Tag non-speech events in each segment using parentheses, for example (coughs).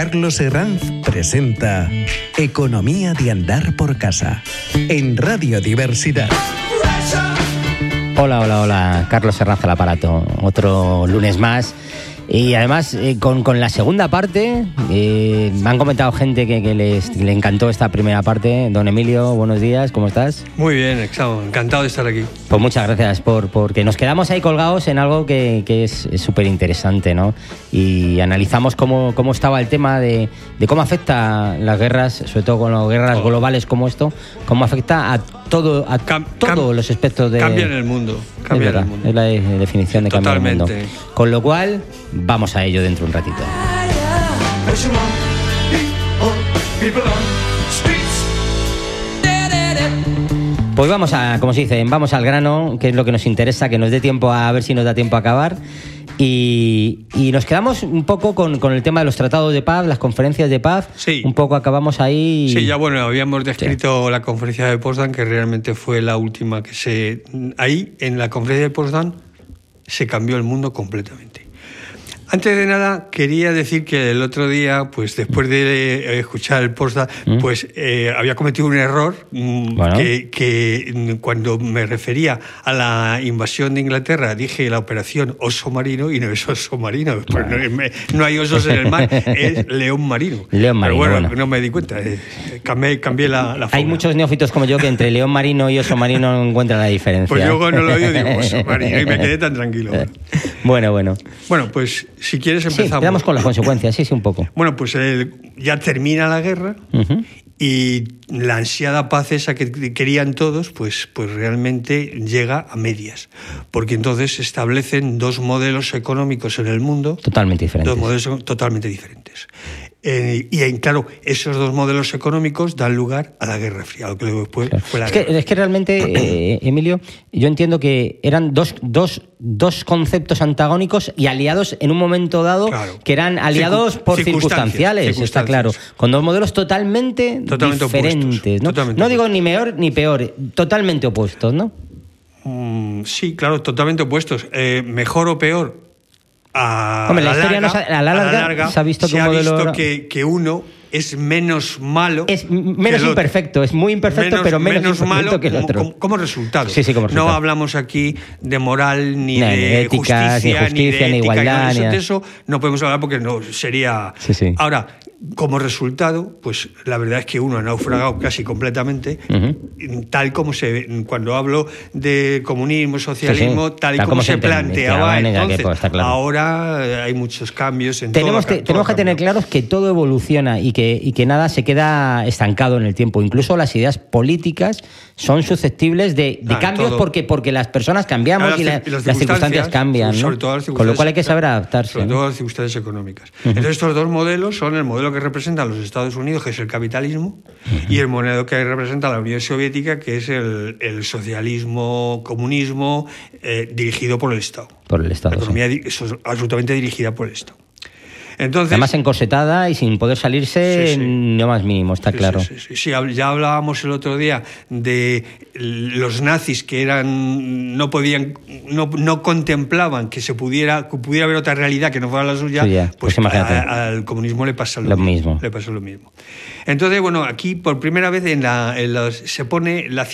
Carlos Herranz presenta Economía de Andar por Casa en Radio Diversidad. Hola, hola, hola. Carlos Herranz al aparato. Otro lunes más y además, eh, con, con, la segunda parte, eh, me han comentado gente que, que les, le encantó esta primera parte. Don Emilio, buenos días, ¿cómo estás? Muy bien, encantado de estar aquí. Pues muchas gracias, por, porque nos quedamos ahí colgados en algo que, que es súper interesante, ¿no? Y analizamos cómo, cómo estaba el tema de, de, cómo afecta las guerras, sobre todo con las guerras globales como esto, cómo afecta a todo a cam, todos los aspectos de... Cambian el mundo, cambian el mundo. Es la definición de cambiar el mundo. Con lo cual, vamos a ello dentro de un ratito. Pues vamos a, como se dice, vamos al grano, que es lo que nos interesa, que nos dé tiempo a, a ver si nos da tiempo a acabar. Y, y, nos quedamos un poco con, con, el tema de los tratados de paz, las conferencias de paz. Sí. Un poco acabamos ahí. Sí, ya bueno, habíamos descrito sí. la conferencia de Potsdam, que realmente fue la última que se. Ahí, en la conferencia de Potsdam, se cambió el mundo completamente. Antes de nada, quería decir que el otro día, pues después de escuchar el Potsdam, ¿Mm? pues eh, había cometido un error bueno. que, que, cuando me refería a la invasión de Inglaterra dije la operación oso marino y no es oso marino, (laughs) pues no, no, hay osos en el mar, (laughs) es león marino. León marino. Pero bueno, bueno. no me di cuenta, eh, cambié, cambié la, la Hay muchos neófitos como yo que entre león marino y oso marino no encuentran la diferencia. Pues yo cuando lo oigo digo (laughs) oso marino y me quedé tan tranquilo. Bueno, bueno. Bueno, pues si quieres empezamos. Sí, con las consecuencias, sí, sí, un poco. Bueno, pues el, ya termina la guerra uh -huh. y la ansiada paz esa que querían todos, pues, pues realmente llega a medias. Porque entonces se establecen dos modelos económicos en el mundo. Totalmente diferentes. Dos modelos totalmente diferentes. Eh, y claro, esos dos modelos económicos dan lugar a la Guerra Fría, lo que después claro. fue la es, guerra. que, es que realmente, eh, Emilio, yo entiendo que eran dos, dos, dos conceptos antagónicos y aliados en un momento dado, claro. que eran aliados Circun por circunstancias, circunstanciales, está claro, con dos modelos totalmente, Totalmente diferentes. opuestos, ¿no? totalmente no digo ni mejor ni peor, totalmente opuestos, ¿no? Mm, sí, claro, totalmente opuestos. Eh, mejor o peor, a, Hombre, la, la historia larga, no se, a la larga, a la larga se ha visto, se que, ha modelo... visto que, que, uno es menos malo. Es menos imperfecto, es muy imperfecto, menos, pero menos, malo que el otro. Como, como, resultado. Sí, sí, como resultado. No hablamos aquí de moral, ni, no, de, ni de ética, justicia, ni, justicia, ni de ética, igualdad. Ni eso no podemos hablar porque no sería. Sí, sí. Ahora, como resultado, pues la verdad es que uno ha naufragado casi completamente, uh -huh. tal como se cuando hablo de comunismo, socialismo, sí, sí. tal y tal como, como se, se planteaba entonces. pues, claro. Ahora hay muchos cambios en tenemos todo, que, Tenemos que tener claros que todo evoluciona y que, y que nada se queda estancado en el tiempo. Incluso las ideas políticas son susceptibles de, de ah, cambios todo. porque, porque las personas cambiamos las, y, la, y las, las, circunstancias cambian. sobre ¿no? todo las Con lo cual hay que saber adaptarse. Sobre todo las circunstancias económicas. Uh -huh. Entonces, estos dos modelos son el modelo que representan los Estados Unidos, que es el capitalismo, uh -huh. y el modelo que representa la Unión Soviética, que es el, el socialismo, comunismo, eh, dirigido por el Estado. Por el Estado. La economía sí. es absolutamente dirigida por el Estado. Entonces, Además encorsetada y sin poder salirse sí, sí. no más mínimo, está sí, claro. Sí, ya hablábamos el otro día de los nazis que eran no podían no, no contemplaban que se pudiera que pudiera haber otra realidad que no fuera la suya, ya, pues, pues a, al comunismo le pasa lo, lo mismo, mismo, Le pasó lo mismo. Entonces, bueno, aquí por primera vez en la, en los, se pone la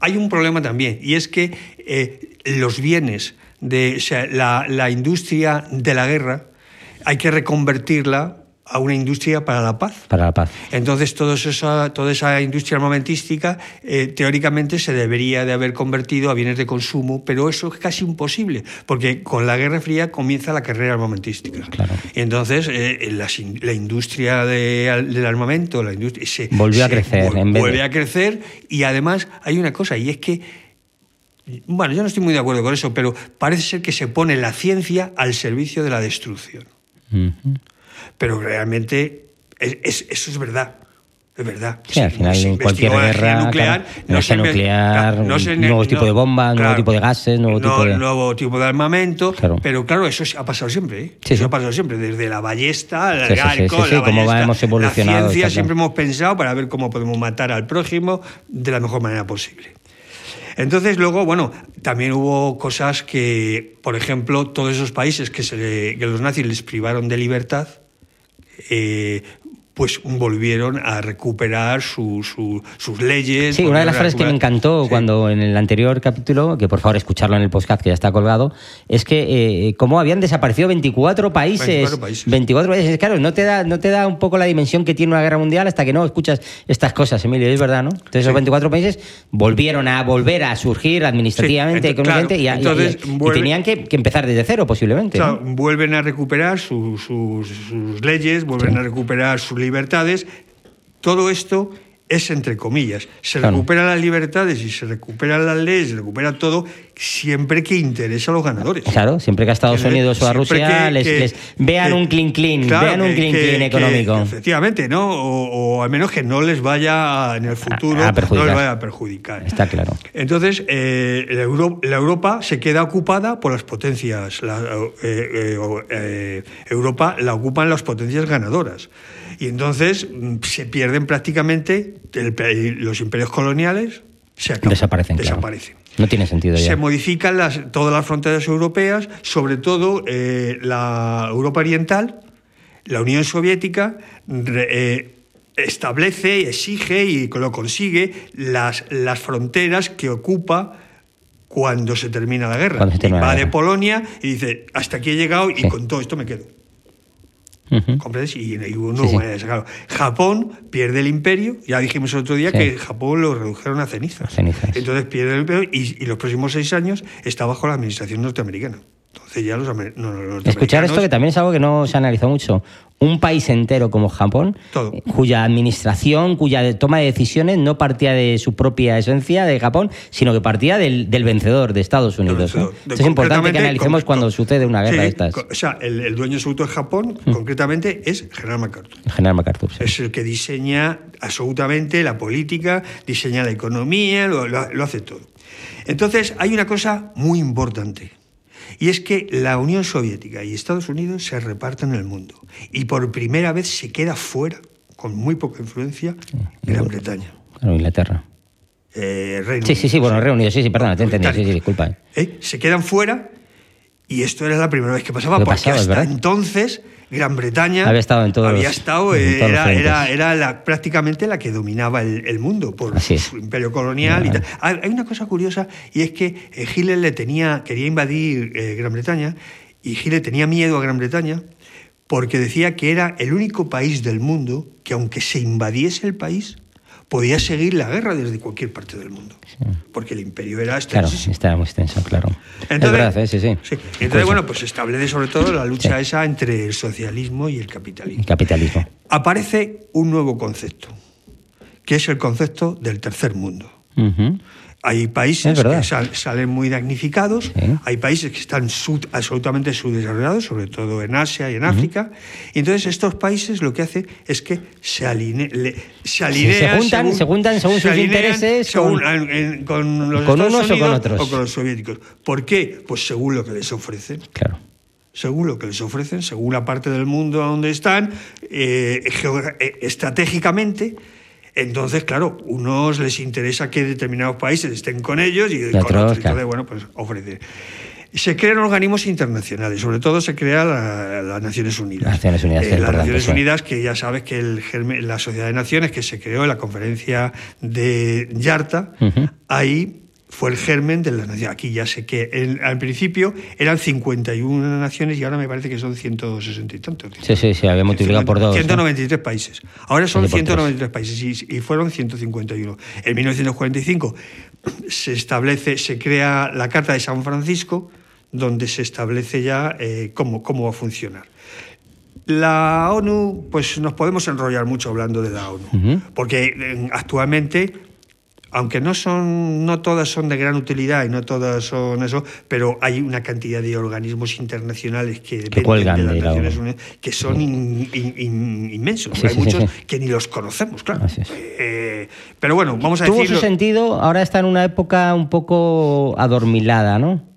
hay un problema también y es que eh, los bienes de o sea, la, la industria de la guerra hay que reconvertirla a una industria para la paz. Para la paz. Entonces, todo esa, toda esa industria armamentística, eh, teóricamente, se debería de haber convertido a bienes de consumo, pero eso es casi imposible, porque con la Guerra Fría comienza la carrera armamentística. Claro. Y entonces, eh, la, la, industria de, del armamento la industria, se, volvió se, a crecer. Vuelve, en vez vuelve a crecer, y además hay una cosa, y es que bueno, yo no estoy muy de acuerdo con eso, pero parece ser que se pone la ciencia al servicio de la destrucción. Uh -huh. Pero realmente es, es, eso es verdad. Es verdad. Sí, al final en cualquier guerra, nuclear, claro, no se nuclear, no se, nuevo no, tipo de bomba, claro, nuevo tipo de gases, nuevo no, tipo de... nuevo tipo de armamento, claro. pero claro, eso ha pasado siempre. ¿eh? Sí, eso sí. ha pasado siempre, desde la ballesta, el arco, la cómo ballesta, hemos evolucionado. La ciencia siempre hemos pensado para ver cómo podemos matar al prójimo de la mejor manera posible. Entonces, luego, bueno, también hubo cosas que, por ejemplo, todos esos países que, se le, que los nazis les privaron de libertad, eh, pues volvieron a recuperar su, sus leyes. Sí, una de las frases que me encantó cuando en el anterior capítulo, que por favor escucharlo en el podcast que ya está colgado, es que eh, cómo habían desaparecido 24 países. 24 países. 24 países. Claro, no te, da, no te da un poco la dimensión que tiene una guerra mundial hasta que no escuchas estas cosas, Emilio, es verdad, ¿no? Entonces esos 24 países volvieron a volver a surgir administrativamente, económicamente, y, tenían que, empezar desde cero posiblemente. Vuelven a recuperar sus, leyes, vuelven a recuperar su libertades, todo esto es entre comillas. Se recuperan las libertades y se recuperan las leyes, se recupera todo siempre que interesa a los ganadores. Claro, siempre que a Estados Unidos o a Rusia les, vean un clean clean, vean un clean clean económico. efectivamente, ¿no? O, al menos que no les vaya en el futuro a, no les vaya a perjudicar. Está claro. Entonces, eh, la, Europa, se queda ocupada por las potencias. La, eh, eh, Europa la ocupan las potencias ganadoras. Y entonces mm, se pierden prácticamente los imperios coloniales, se desaparecen. desaparecen. No tiene sentido ya. Se modifican las, todas las fronteras europeas, sobre todo eh, la Europa Oriental, la Unión Soviética eh, establece, exige y lo consigue las, las fronteras que ocupa cuando se termina la guerra. Va de Polonia y dice, hasta aquí he llegado y con todo esto me quedo. Y, uno, Japón pierde el imperio, ya dijimos el otro día que Japón lo redujeron a cenizas. Entonces pierde el imperio y, y los próximos seis años está bajo la administración norteamericana. Entonces ya los, Escuchar esto que también es algo que no se analizó mucho. Un país entero como Japón, cuya administración, cuya toma de decisiones no partía de su propia esencia de Japón, sino que partía del, vencedor de Estados Unidos. es importante que analicemos cuando sucede una guerra de estas. O sea, el, dueño absoluto de Japón, mm. concretamente, es General MacArthur. General MacArthur. Es el que diseña absolutamente la política, diseña la economía, lo hace todo. Entonces, hay una cosa muy importante y es que la Unión Soviética y Estados Unidos se reparten el mundo. Y por primera vez se queda fuera, con muy poca influencia, Gran Bretaña. Claro, Inglaterra. Eh, Reino sí, sí, sí, bueno, Reino Unido, sí, sí, perdón, te entendí, sí, sí, disculpa. Eh. ¿Eh? Se quedan fuera y esto era la primera vez que pasaba, porque hasta entonces Gran Bretaña había estado en había estado era, era, la, prácticamente la que dominaba el, mundo por su imperio colonial y tal. Hay una cosa curiosa y es que eh, Hitler le tenía quería invadir eh, Gran Bretaña y Hitler tenía miedo a Gran Bretaña porque decía que era el único país del mundo que aunque se invadiese el país podía seguir la guerra desde cualquier parte del mundo, porque el imperio era extenso. Claro, estaba muy extenso, claro. Entonces, ¿eh? sí, sí. Entonces, bueno, pues se establece sobre todo la lucha esa entre el socialismo y el capitalismo. capitalismo. Aparece un nuevo concepto, que es el concepto del tercer mundo. Hay países que salen muy damnificados, hay países que están absolutamente subdesarrollados, sobre todo en Asia y en África. Y entonces estos países lo que hacen es que se, aline, se alinean. se, juntan, según, sus intereses con, los unos o con otros. O con los soviéticos. ¿Por qué? Pues según lo que les ofrecen. Claro según lo que les ofrecen, según la parte del mundo donde están, eh, eh, estratégicamente, entonces, claro, unos les interesa que determinados países estén con ellos y, otros, entonces, bueno, pues ofrecer. Se crean organismos internacionales, sobre todo se crea las Naciones Unidas. Naciones Unidas, eh, las Naciones Unidas, que ya sabes que el, la Sociedad de Naciones, que se creó en la conferencia de Yarta, ahí fue el germen de la nación. Aquí ya sé que al principio eran 51 naciones y ahora me parece que son 160 y tantos. Sí, sí, sí, había multiplicado por dos. 193 países. Ahora son 193 países y, fueron 151. En 1945 se establece, se crea la Carta de San Francisco, donde se establece ya eh, cómo, cómo va a funcionar. La ONU, pues nos podemos enrollar mucho hablando de la ONU, porque eh, actualmente aunque no son, no todas son de gran utilidad y no todas son eso, pero hay una cantidad de organismos internacionales que, dependen de las Naciones Unidas que son inmensos. hay muchos que ni los conocemos, claro. Eh, pero bueno, vamos a Tuvo su sentido, ahora está en una época un poco adormilada, ¿no?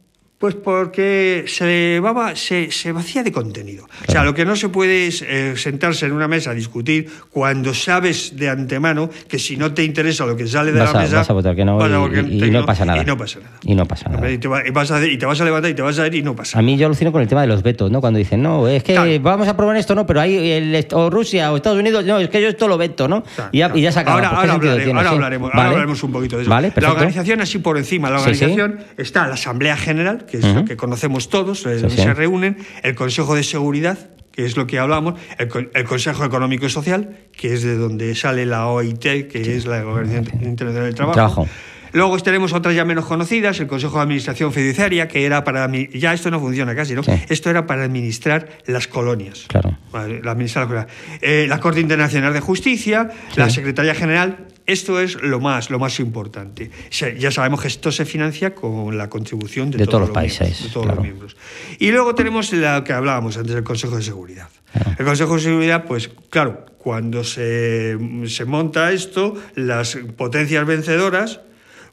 Pues porque se, va, se, se vacía de contenido. O sea, lo que no se puede es eh, sentarse en una mesa a discutir cuando sabes de antemano que si no te interesa lo que sale de Vas la a- mesa. vas a votar que no y- y que no pasa nada. Y no pasa nada. Y no pasa nada. Y te, va- vas a, y te vas a levantar y te vas a ir y no pasa A mí yo alucino con el tema de los vetos, ¿no? Cuando dicen, no, es que Claro. vamos a probar esto, no, pero hay el, o Rusia o Estados Unidos, no, es que yo esto lo veto, ¿no? Claro, y, ya, ya se acaba. Ahora, Pues, ¿qué ahora tiene? ahora, Sí. hablaremos, ahora hablaremos un poquito de eso. Vale, la organización, así por encima, la Sí, sí. organización está la Asamblea General, que es lo que conocemos todos, eh, donde sí. se reúnen, el Consejo de Seguridad, que es lo que hablamos, el, co- el Consejo Económico y Social, que es de donde sale la OIT, que es la Organización Internacional del Trabajo. Trabajo. Luego tenemos otras ya menos conocidas, el Consejo de Administración Fiduciaria, que era para... Ya esto no funciona casi, ¿no? Sí. Esto era para administrar las colonias. Claro. Vale, la, administrar. Eh, la Corte Internacional de Justicia, la Secretaría General, esto es lo más, lo más importante. Ya sabemos que esto se financia con la contribución de, De todos los miembros, países, de todos claro. los miembros. Y luego tenemos lo que hablábamos antes, el Consejo de Seguridad. El Consejo de Seguridad, pues claro, cuando se, se monta esto, las potencias vencedoras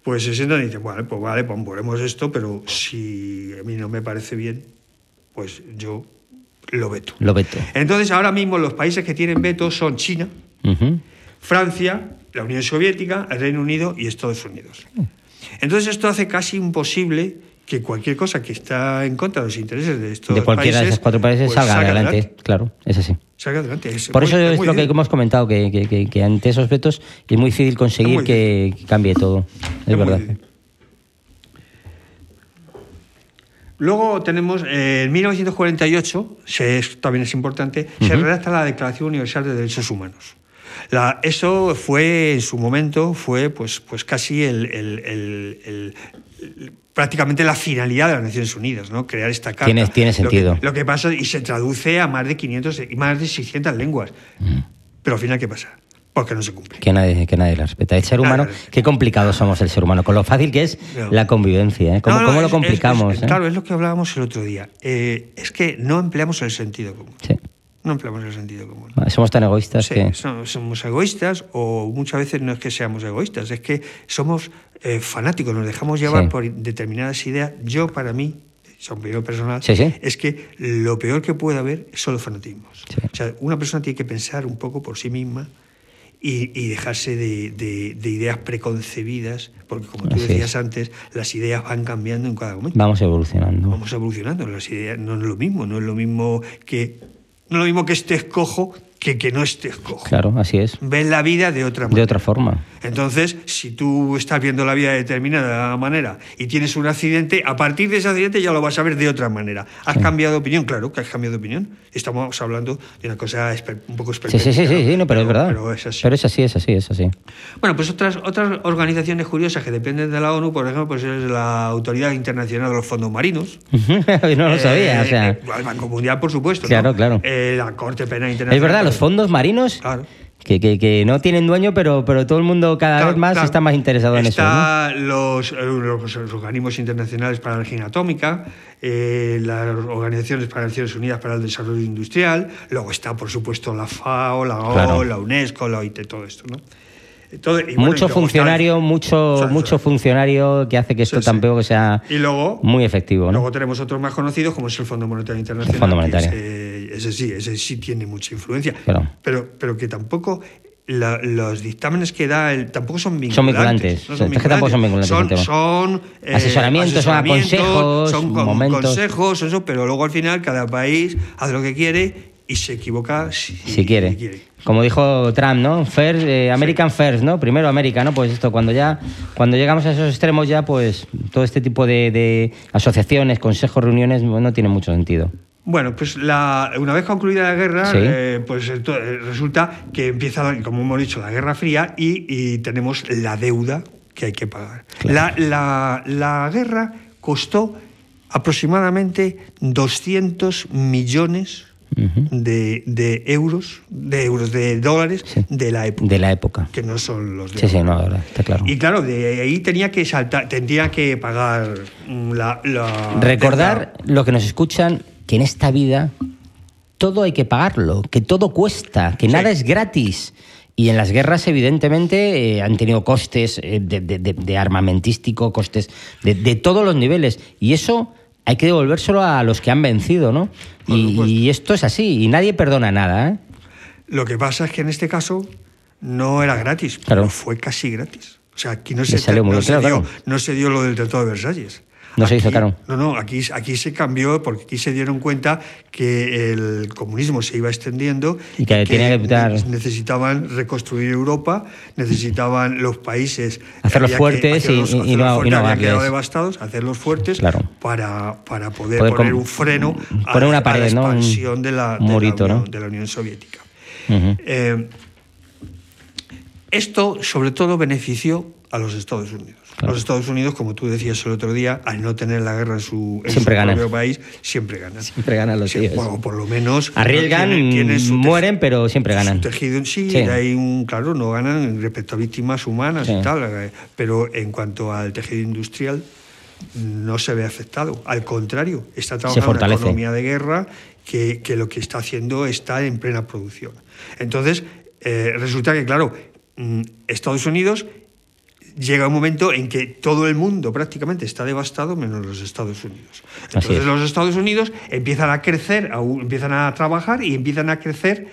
pues se sientan y dicen, vale, pues vale, pues ponemos esto, pero si a mí no me parece bien, pues yo lo veto. Lo veto. Entonces, ahora mismo los países que tienen veto son China, Ujú. Francia, la Unión Soviética, el Reino Unido y Estados Unidos. Entonces, esto hace casi imposible que cualquier cosa que está en contra de los intereses de estos De cualquiera de esos cuatro países pues, salga salga adelante. Claro, es así. Salga adelante. Es Por muy- eso es lo que hemos comentado, que, que- que- que ante esos vetos es muy difícil conseguir muy que, cambie todo. (coughs) Es, verdad. Luego tenemos, eh, en 1948, se- también es importante, se redacta la Declaración Universal de Derechos Humanos. La- eso fue, en su momento, fue pues, pues casi el, el- el- el- el- prácticamente la finalidad de las Naciones Unidas, ¿no? Crear esta carta. Tiene- tiene Lo que- sentido. Lo que, pasa, y se traduce a más de 500, y más de 600 lenguas. Pero al final, ¿qué pasa? Porque no se cumple. Que nadie, que nadie la respeta. El ser Nadie humano, qué complicado somos el ser humano, con lo fácil que es No. la convivencia. ¿eh? ¿Cómo, No, no, cómo lo es- es- complicamos? es- eh? Claro, es lo que hablábamos el otro día. Eh, es que no empleamos el sentido común. Sí. No empleamos el sentido común. Somos tan egoístas Sí, que. so- somos egoístas o muchas veces no es que seamos egoístas, es que somos eh, fanáticos, nos dejamos llevar Sí. por determinadas ideas. Yo, para mí, es opinión personal, Sí, sí. es que lo peor que puede haber son los fanatismos. Sí. O sea, una persona tiene que pensar un poco por sí misma y, y dejarse de, de- de ideas preconcebidas, porque como tú Así decías es. antes, las ideas van cambiando en cada momento Vamos evolucionando. vamos evolucionando. Las ideas no es lo mismo, no es lo mismo que lo mismo que estés cojo que que no estés cojo. Claro, así es. Ves la vida de otra manera. De otra forma. Entonces, si tú estás viendo la vida de determinada manera y tienes un accidente, a partir de ese accidente ya lo vas a ver de otra manera. ¿Has cambiado de opinión? Claro que has cambiado de opinión. Estamos hablando de una cosa un poco Sí, sí, sí, sí, sí, no, pero, es verdad. Pero es así. Pero es así, es así, es así. Bueno, pues otras, otras organizaciones curiosas que dependen de la ONU, por ejemplo, pues es la Autoridad Internacional de los Fondos Marinos. (laughs) no lo sabía, Eh, o sea. eh, el Banco Mundial, por supuesto. ¿no? Claro, claro. Eh, la Corte Penal Internacional. Es verdad, los fondos marinos Claro. que, que, que no tienen dueño, pero, pero todo el mundo cada Claro, vez más claro. está más interesado en eso. ¿no? Está los, eh, los, los organismos internacionales para la energía atómica, eh, las organizaciones para Naciones Unidas para el Desarrollo Industrial, luego está, por supuesto, la FAO, la ONU, Claro. la UNESCO, la OIT, todo esto, ¿no? Todo- y bueno, y mucho funcionario, está- mucho, mucho funcionario que hace que esto Sí, sí. tampoco sea Y luego, muy efectivo, ¿no? Luego tenemos otros más conocidos, como es el Fondo Monetario Internacional. Fondo Monetario. Ese, sí, ese sí tiene mucha influencia. Claro. Pero, pero que tampoco. la- los dictámenes que da el, tampoco son vinculantes. Son vinculantes. no Es que tampoco son vinculantes Son, tema. son, eh, Asesoramientos, son consejos, son con- momentos. consejos, eso, pero luego al final cada país hace lo que quiere y se equivoca si, si quiere. Como dijo Trump, ¿no? First, eh, American First, ¿no? Primero América, ¿no? Pues esto, cuando ya, cuando llegamos a esos extremos ya, pues todo este tipo de, de asociaciones, consejos, reuniones, no tiene mucho sentido. Bueno, pues la, una vez concluida la guerra, Sí. eh, pues eh, resulta que empieza, como hemos dicho, la Guerra Fría y, y tenemos la deuda que hay que pagar. La, la- la guerra costó aproximadamente 200 millones de, de euros, de euros, de dólares Sí. de la época. De la época. Que no son los de Sí, sí, ahora. no, la verdad, está claro. Y claro, de ahí tenía que saltar, tendría que pagar mm, la, la Recordar lo que nos escuchan, que en esta vida todo hay que pagarlo, que todo cuesta, que Sí. nada es gratis. Y en las guerras, evidentemente, eh, han tenido costes eh, de, de- de- de armamentístico, costes de, de todos los niveles. Y eso hay que devolvérselo a los que han vencido, ¿no? Y, y, esto es así, y nadie perdona nada, ¿eh? Lo que pasa es que en este caso no era gratis, pero fue casi gratis. O sea, aquí no se, no, se dio, no se dio lo del Tratado de Versalles. No se hizo caro. No, no, aquí, aquí se cambió porque aquí se dieron cuenta que el comunismo se iba extendiendo y que, que necesitaban reconstruir Europa, necesitaban los países hacerlos fuertes y, y, no, y no quedado devastados, hacerlos fuertes para, para poder, poner un freno a, una pared, la expansión de, la, de, la Unión, Soviética. Eh, esto, sobre todo, benefició a los Estados Unidos. Los Estados Unidos, como tú decías el otro día, al no tener la guerra en su, propio país, siempre ganan. Siempre ganan los tíos. O por lo menos... Arriesgan, mueren, pero siempre ganan. tejido sí, hay un... Claro, no ganan respecto a víctimas humanas y tal, eh, pero en cuanto al tejido industrial no se ve afectado. Al contrario, está trabajando en una economía de guerra que, que, lo que está haciendo está en plena producción. Entonces, eh, resulta que, claro, mm, Estados Unidos llega un momento en que todo el mundo prácticamente está devastado menos los Estados Unidos. Entonces los Estados Unidos empiezan a crecer, empiezan a trabajar y empiezan a crecer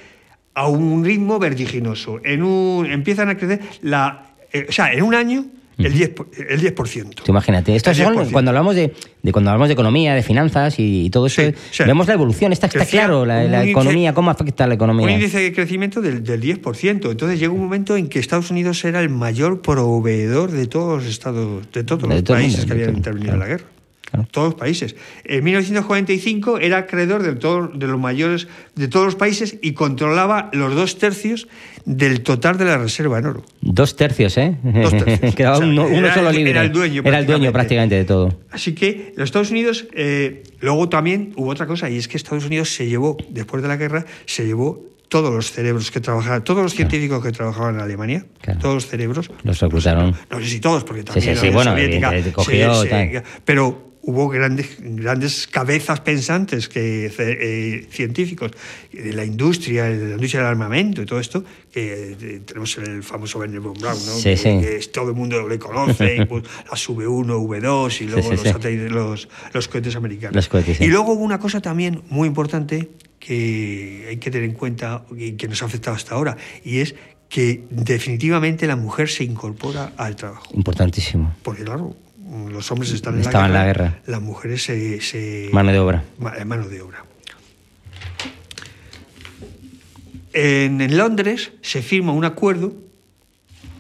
a un ritmo vertiginoso. En un, empiezan a crecer la, eh, o sea, en un año el 10%. El 10%. imagínate, esto cuando hablamos de, cuando hablamos de economía, de finanzas y, todo eso, vemos la evolución, está, está claro la, economía, cómo afecta a la economía. Un índice de crecimiento del, del 10%. Entonces llega un momento en que Estados Unidos era el mayor proveedor de todos los estados, de todos los países que habían intervenido en la guerra. Todos los países. En 1945 era acreedor de, de los mayores de todos los países y controlaba los dos tercios del total de la reserva en oro. Dos tercios, ¿eh? Dos tercios. (laughs) Quedaba uno, solo libre. Era el dueño. Era el dueño prácticamente de todo. Así que los Estados Unidos, eh, luego también hubo otra cosa, y es que Estados Unidos se llevó, después de la guerra, se llevó todos los cerebros que trabajaban, todos los científicos que trabajaban en Alemania, todos los cerebros. Los reclutaron. No, sé si todos, porque también sí, sí, sí, bueno, cogió, pero hubo grandes, grandes cabezas pensantes que, eh, científicos de la industria, de la industria del armamento y todo esto, que eh, tenemos el famoso Werner von Braun, ¿no? que, todo el mundo le conoce, pues, las V1, V2 y luego los, los, cohetes americanos. y luego hubo una cosa también muy importante que hay que tener en cuenta y que nos ha afectado hasta ahora, y es que definitivamente la mujer se incorpora al trabajo. Importantísimo. Porque claro, los hombres están en, la, guerra, en la guerra, las mujeres se, Mano de obra. Mano de obra. En, Londres se firma un acuerdo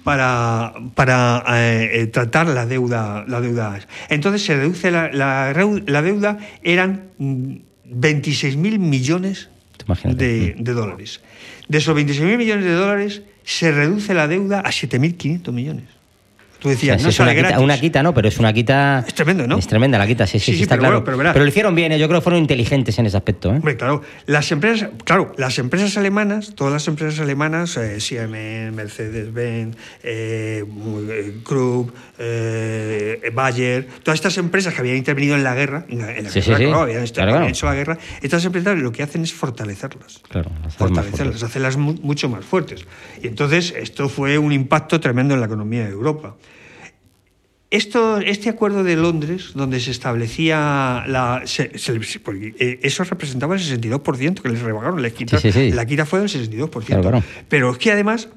para, para eh, tratar la deuda, la deuda. Entonces se reduce la, la, deuda, eran 26.000 millones de, de, dólares. De esos 26.000 millones de dólares se reduce la deuda a 7.500 millones. Tú decías, no es una, quita, una quita, no, pero es una quita. Es tremendo, ¿no? Es tremenda la quita, sí, sí, sí, está claro. pero, lo hicieron bien, ¿eh? yo creo que fueron inteligentes en ese aspecto. ¿eh? Hombre, claro. Las empresas, claro, las empresas alemanas, todas las empresas alemanas, eh, Siemens, Mercedes-Benz, eh, Krupp, eh, Bayer, todas estas empresas que habían intervenido en la guerra, en la, guerra, habían, hecho la guerra, estas empresas lo que hacen es fortalecerlas. Claro, fortalecerlas, hacerlas mucho más fuertes. Y entonces esto fue un impacto tremendo en la economía de Europa. Esto, este acuerdo de Londres, donde se establecía la. Eh, eso representaba el 62% que les rebajaron. La quita, La quita fue del 62%. Pero es que además,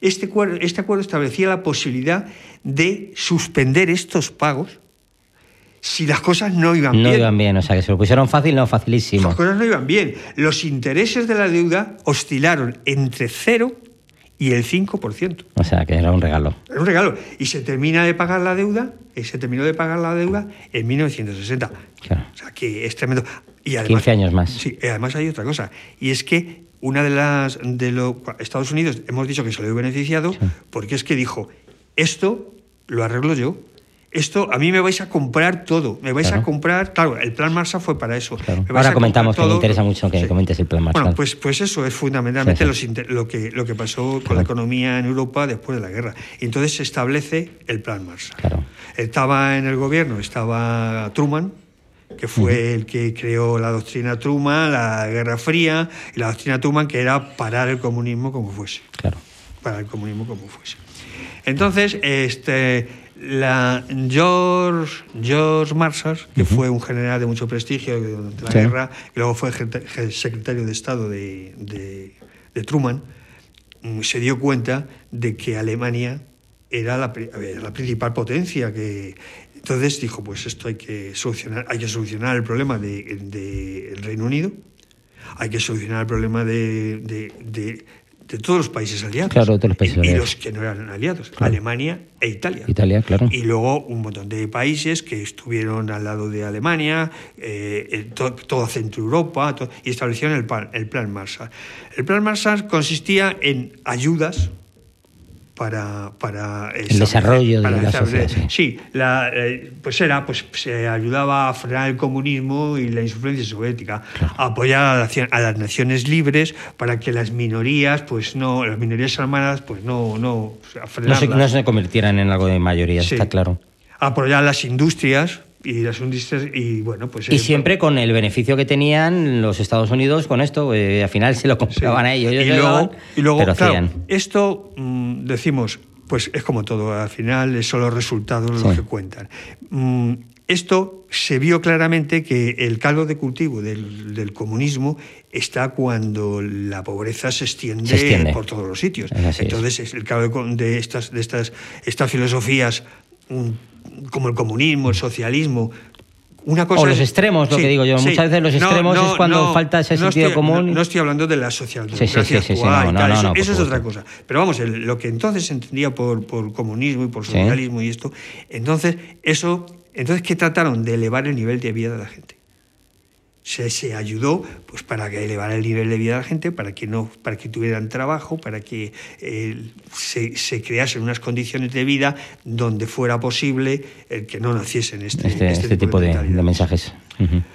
este acuerdo, este acuerdo establecía la posibilidad de suspender estos pagos si las cosas no iban bien. No iban bien, o sea, que se lo pusieron fácil, no facilísimo. Las cosas no iban bien. Los intereses de la deuda oscilaron entre cero y el 5%. O sea, que era un regalo. Era un regalo. Y se termina de pagar la deuda, y se terminó de pagar la deuda en 1960. Claro. O sea, que es tremendo. Y además, 15 años más. Sí, además hay otra cosa, y es que una de las de los Estados Unidos hemos dicho que se lo ha beneficiado porque es que dijo, esto lo arreglo yo esto a mí me vais a comprar todo, me vais a comprar, claro, el plan Marshall fue para eso. Ahora comentamos que me interesa mucho que comentes el plan Marshall. Bueno, pues, pues eso es fundamentalmente lo, que, lo que pasó con la economía en Europa después de la guerra. Y entonces se establece el plan Marshall. Estaba en el gobierno, estaba Truman, que fue el que creó la doctrina Truman, la Guerra Fría, y la doctrina Truman que era parar el comunismo como fuese. Claro. Parar el comunismo como fuese. Entonces, este la George, George Marshall, que fue un general de mucho prestigio durante la guerra, y luego fue secretario de Estado de, de, Truman, mm, se dio cuenta de que Alemania era la, la, principal potencia que entonces dijo pues esto hay que solucionar hay que solucionar el problema del de, Reino Unido hay que solucionar el problema de, de todos los países aliados. Claro, todos los países y, aliados. Y los que no eran aliados, Alemania e Italia. Italia, claro. Y luego un montón de países que estuvieron al lado de Alemania, eh, toda Centro Europa, y establecieron el plan, el plan Marshall. El plan Marshall consistía en ayudas para, para el desarrollo de la sociedad. Sí, la, eh, pues era, pues se ayudaba a frenar el comunismo y la insuflencia soviética, a apoyar a, las naciones libres para que las minorías, pues no, las minorías armadas, pues no, no, no se, no se convirtieran en algo de mayoría, está claro. Apoyar las industrias y las y bueno pues y eh, siempre con el beneficio que tenían los Estados Unidos con esto eh, al final se lo compraban a ellos, y, luego, y luego claro, esto mm, decimos pues es como todo al final son los resultados los que cuentan. Mm, esto se vio claramente que el caldo de cultivo del, comunismo está cuando la pobreza se extiende, por todos los sitios. Entonces, es. el caldo de, estas, de estas, estas filosofías mm, como el comunismo, el socialismo, una cosa o los extremos, lo que digo yo. Muchas veces los extremos es cuando falta ese sentido común. No, estoy hablando de la socialdemocracia actual eso, es otra cosa. Pero vamos, lo que entonces se entendía por, por comunismo y por socialismo y esto, entonces eso, entonces ¿qué trataron? De elevar el nivel de vida de la gente se, ayudó pues, para que elevara el nivel de vida de la gente, para que, no, para que tuvieran trabajo, para que eh, se, se, creasen unas condiciones de vida donde fuera posible el que no naciesen este, este, este, este tipo, de, mensajes.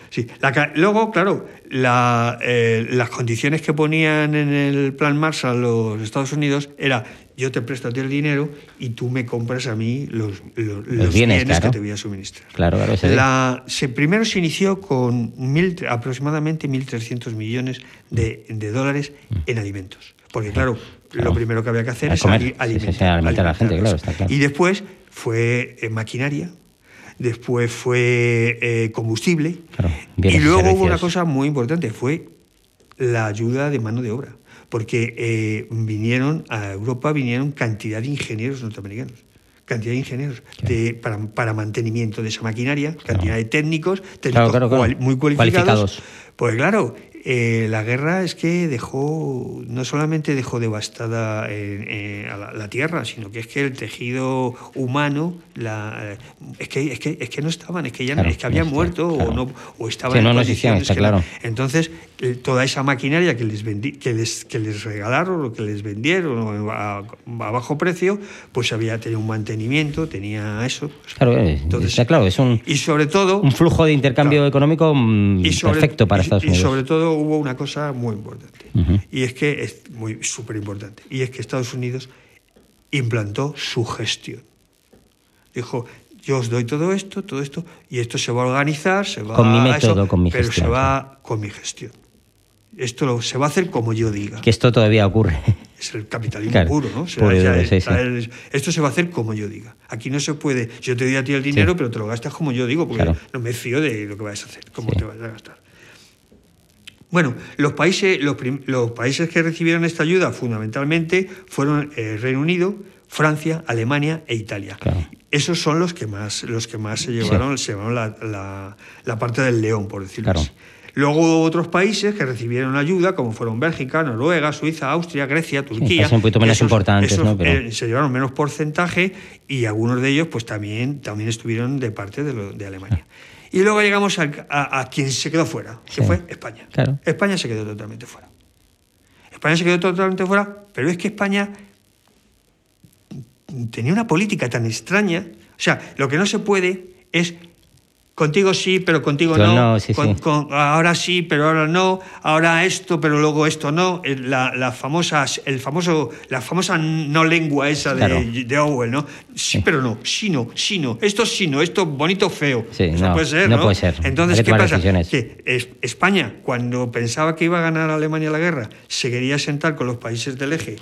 Sí. luego, claro, eh, las condiciones que ponían en el plan Marshall los Estados Unidos era yo te presto a ti el dinero y tú me compras a mí los, bienes, que te voy a suministrar. Claro, claro. La, se, primero se inició con mil, aproximadamente 1.300 millones de, dólares mm. en alimentos. Porque, claro, lo primero que había que hacer es alimentar, a la gente, claro, está claro. Y después fue eh, maquinaria, después fue eh, combustible, y luego hubo una cosa muy importante, fue la ayuda de mano de obra porque eh, vinieron a Europa, vinieron cantidad de ingenieros norteamericanos cantidad de ingenieros para, mantenimiento de esa maquinaria, cantidad de técnicos, técnicos muy cualificados. Pues claro, eh, la guerra es que dejó, no solamente dejó devastada eh, a la, tierra, sino que es que el tejido humano, la, es, que, es, que, es que no estaban, es que ya es que habían muerto o, no, o estaban en condiciones claro. Entonces, toda esa maquinaria que les, vendí, que les, que les regalaron o que les vendieron a, bajo precio, pues había tenido un mantenimiento, tenía eso. claro, eh, Entonces, está claro, es un, y sobre todo, un flujo de intercambio económico mm, perfecto para Estados Unidos. Y sobre todo hubo una cosa muy importante, y es que es muy súper importante, y es que Estados Unidos implantó su gestión. Dijo, yo os doy todo esto, todo esto, y esto se va a organizar, se va con mi método, con mi pero gestión, se va con mi gestión. Esto se va a hacer como yo diga. Que esto todavía ocurre. (laughs) Es el capitalismo puro, ¿no? esto se va a hacer como yo diga. Aquí no se puede. Yo te doy a ti el dinero, pero te lo gastas como yo digo, porque no me fío de lo que vas a hacer, cómo te vas a gastar. Bueno, los países, los, países que recibieron esta ayuda fundamentalmente fueron el eh, Reino Unido, Francia, Alemania e Italia. Esos son los que más, los que más se llevaron, se llevaron la, parte del león, por decirlo así. Luego hubo otros países que recibieron ayuda, como fueron Bélgica, Noruega, Suiza, Austria, Grecia, Turquía. Sí, un poquito menos importantes, ¿no? Eh, se llevaron menos porcentaje y algunos de ellos pues también, también estuvieron de parte de, de Alemania. Y luego llegamos a, quien se quedó fuera, que fue España. España se quedó totalmente fuera. España se quedó totalmente fuera, pero es que España tenía una política tan extraña. O sea, lo que no se puede es Contigo sí, pero contigo no. ahora sí, pero ahora no. Ahora esto, pero luego esto no. La, la famosa, el famoso, la famosa no lengua esa de, de, Orwell, ¿no? Sí, pero no. Sí, no. Sí, no. Esto sí, no. Esto bonito, feo. no, puede ser, ¿no? puede ser. Entonces, ¿qué pasa? Que España, cuando pensaba que iba a ganar Alemania la guerra, se quería sentar con los países del eje.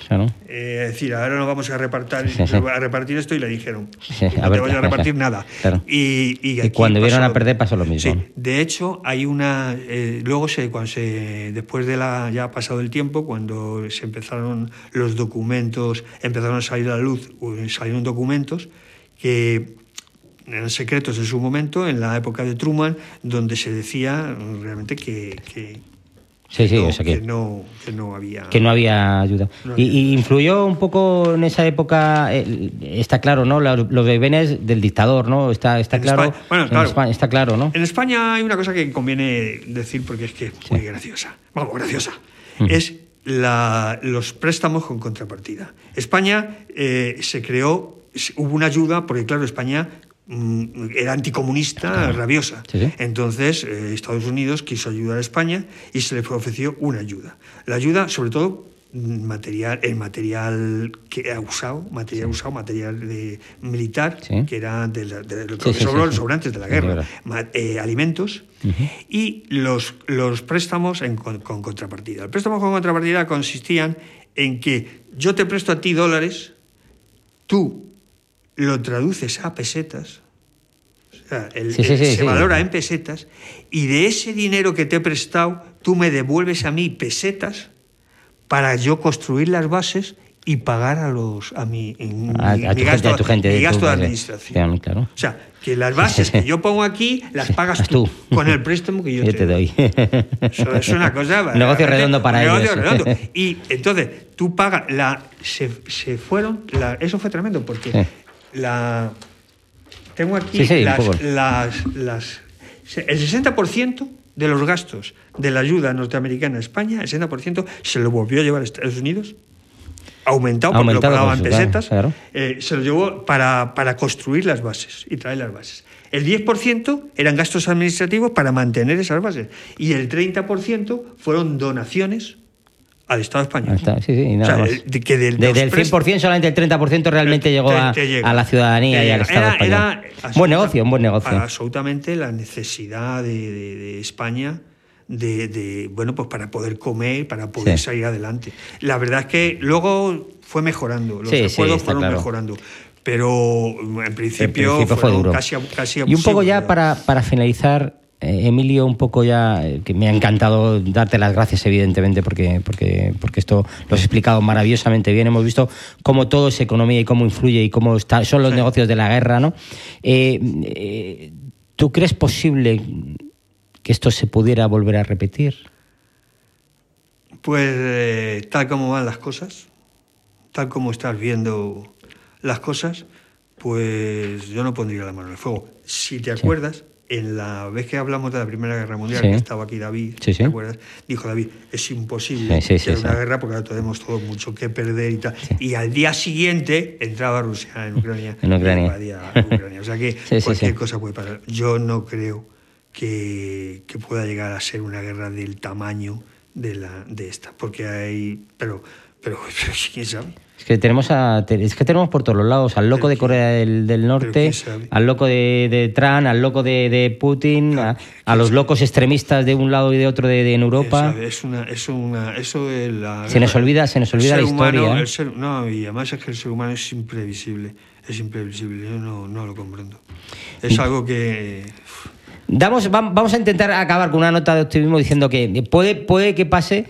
Eh, es decir, ahora no vamos a repartir, a repartir esto y le dijeron, no te voy a repartir nada. Y, y, cuando vieron a perder pasó lo mismo. Sí, de hecho hay una eh, luego se cuando se después de la ya ha pasado el tiempo cuando se empezaron los documentos empezaron a salir a la luz salieron documentos que eran secretos en su momento en la época de Truman donde se decía realmente que, que Sí, sí, que, no, que, no, había... Que no había ayuda. y, influyó un poco en esa época, eh, está claro, ¿no? Los, los del dictador, ¿no? Está, está claro. bueno, claro. está claro, ¿no? En España hay una cosa que conviene decir porque es que es muy graciosa. Vamos, graciosa. Es la, los préstamos con contrapartida. España eh, se creó, hubo una ayuda, porque claro, España Mm, era anticomunista rabiosa. Entonces, eh, Estados Unidos quiso ayudar a España y se le ofreció una ayuda. La ayuda, sobre todo, mm, material, el material que ha usado, material usado, material de, militar, que era de, lo que sobró, sobrantes de la guerra, eh, alimentos y los, los préstamos con, con contrapartida. Los préstamos con contrapartida consistían en que yo te presto a ti dólares, tú lo traduces a pesetas, se valora en pesetas, y de ese dinero que te he prestado, tú me devuelves a mí pesetas para yo construir las bases y pagar a los a mi, gasto, de administración. O sea, que las bases que yo pongo aquí las pagas tú, con el préstamo que yo, te, doy. Eso es una cosa. (laughs) Negocio redondo para ellos. Redondo. (laughs) Y entonces tú pagas la se, se fueron eso fue tremendo porque la, tengo aquí las, las, el 60% de los gastos de la ayuda norteamericana a España, el 60% se lo volvió a llevar a Estados Unidos, aumentado, porque lo pagaban pesetas, eh, se lo llevó para, para construir las bases y traer las bases. El 10% eran gastos administrativos para mantener esas bases y el 30% fueron donaciones al Estado español. sí, sí, nada más. Que del, 100% solamente el 30% realmente llegó a, la ciudadanía y al Estado español. buen negocio, un buen negocio. Absolutamente la necesidad de, España de, bueno, pues para poder comer, para poder salir adelante. La verdad es que luego fue mejorando, los acuerdos fueron mejorando. Pero en principio, fue duro. Casi, casi y un poco ya para, para finalizar, eh, Emilio, un poco ya, eh, que me ha encantado darte las gracias, evidentemente, porque, porque, porque esto lo has explicado maravillosamente bien. Hemos visto cómo todo es economía y cómo influye y cómo está, son los negocios de la guerra, ¿no? Eh, ¿Tú crees posible que esto se pudiera volver a repetir? Pues tal como van las cosas, tal como estás viendo las cosas, pues yo no pondría la mano en el fuego. Si te acuerdas, en la vez que hablamos de la Primera Guerra Mundial, que estaba aquí David, ¿te acuerdas? Dijo David, es imposible que una guerra porque ahora tenemos todo mucho que perder y tal. Y al día siguiente entraba Rusia en Ucrania. (laughs) en Ucrania. O sea que (laughs) cualquier cosa puede pasar. Yo no creo que, que, pueda llegar a ser una guerra del tamaño de, la, de esta, porque hay... Pero, pero, (laughs) pero quién sabe. Es que tenemos a, es que tenemos por todos los lados al loco de Corea del, Norte, al loco de, de, Trump, al loco de, Putin, a, los locos extremistas de un lado y de otro de, en Europa. Es una, es una, eso la, se nos olvida, se nos olvida la historia. ¿eh? no, y además es que el ser humano es imprevisible, es imprevisible. Yo no, no lo comprendo. Es algo que vamos a intentar acabar con una nota de optimismo diciendo que puede, puede que pase.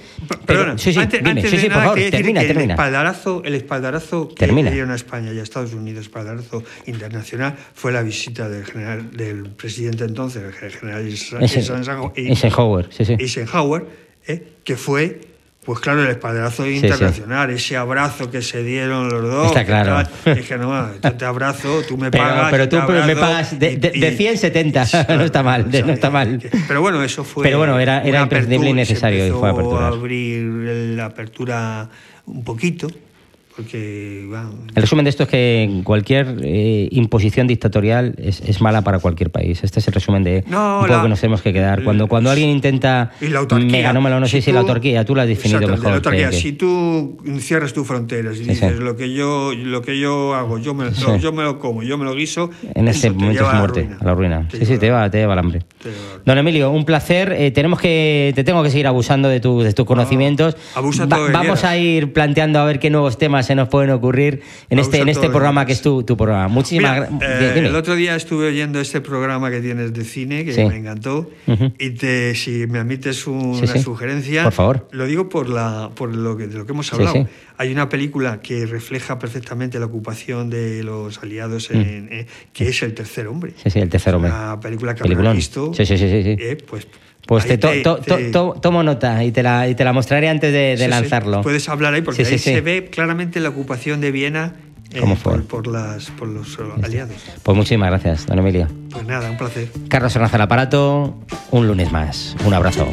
Perdona, sí, sí, antes, sí, por favor, termina, termina. El espaldarazo, el espaldarazo que dieron a España y a Estados Unidos, espaldarazo internacional, fue la visita del general, del presidente entonces, el general Eisenhower, Eisenhower ¿eh? que fue pues claro, el espaldarazo internacional, ese abrazo que se dieron los dos. Está claro. dije, no, (laughs) yo te abrazo, tú me pagas. Pero, tú me pagas de, de, 100, 70. (laughs) no está mal, no está mal. Pero bueno, eso fue. Pero bueno, era, era imprescindible y necesario. Se fue apertura. abrir la apertura un poquito. Porque, El resumen de esto es que cualquier eh, imposición dictatorial es, mala para cualquier país. Este es el resumen de no, que nos tenemos que quedar. Cuando, cuando alguien intenta... Y la autarquía. no sé si, la autarquía, tú la has definido mejor. Si tú cierras tus fronteras y dices lo que yo lo que yo hago, yo me, lo, yo me lo como, yo me lo guiso... En ese momento es muerte, a la ruina. sí, sí, te lleva, te lleva al hambre. Don Emilio, un placer. Eh, tenemos que, te tengo que seguir abusando de, tu, de tus conocimientos. vamos a ir planteando a ver qué nuevos temas se nos pueden ocurrir en este, en este programa que es tu, tu programa. Muchísimas gracias. Eh, el otro día estuve oyendo este programa que tienes de cine, que me encantó, y te, si me admites una sugerencia, por favor. Lo digo por, la, por lo, que, de lo que hemos hablado. Hay una película que refleja perfectamente la ocupación de los aliados, mm. en, eh, que es El tercer hombre. Sí, sí, El tercer hombre. Una película que he visto. Sí, sí, sí. sí. Eh, pues pues te, tomo nota y te la, y te la mostraré antes de, lanzarlo. Puedes hablar ahí porque ahí se ve claramente la ocupación de Viena eh, fue? Por, las, por los aliados. Pues muchísimas gracias, don Emilio. Pues nada, un placer. Carlos Hernández al aparato, un lunes más. Un abrazo.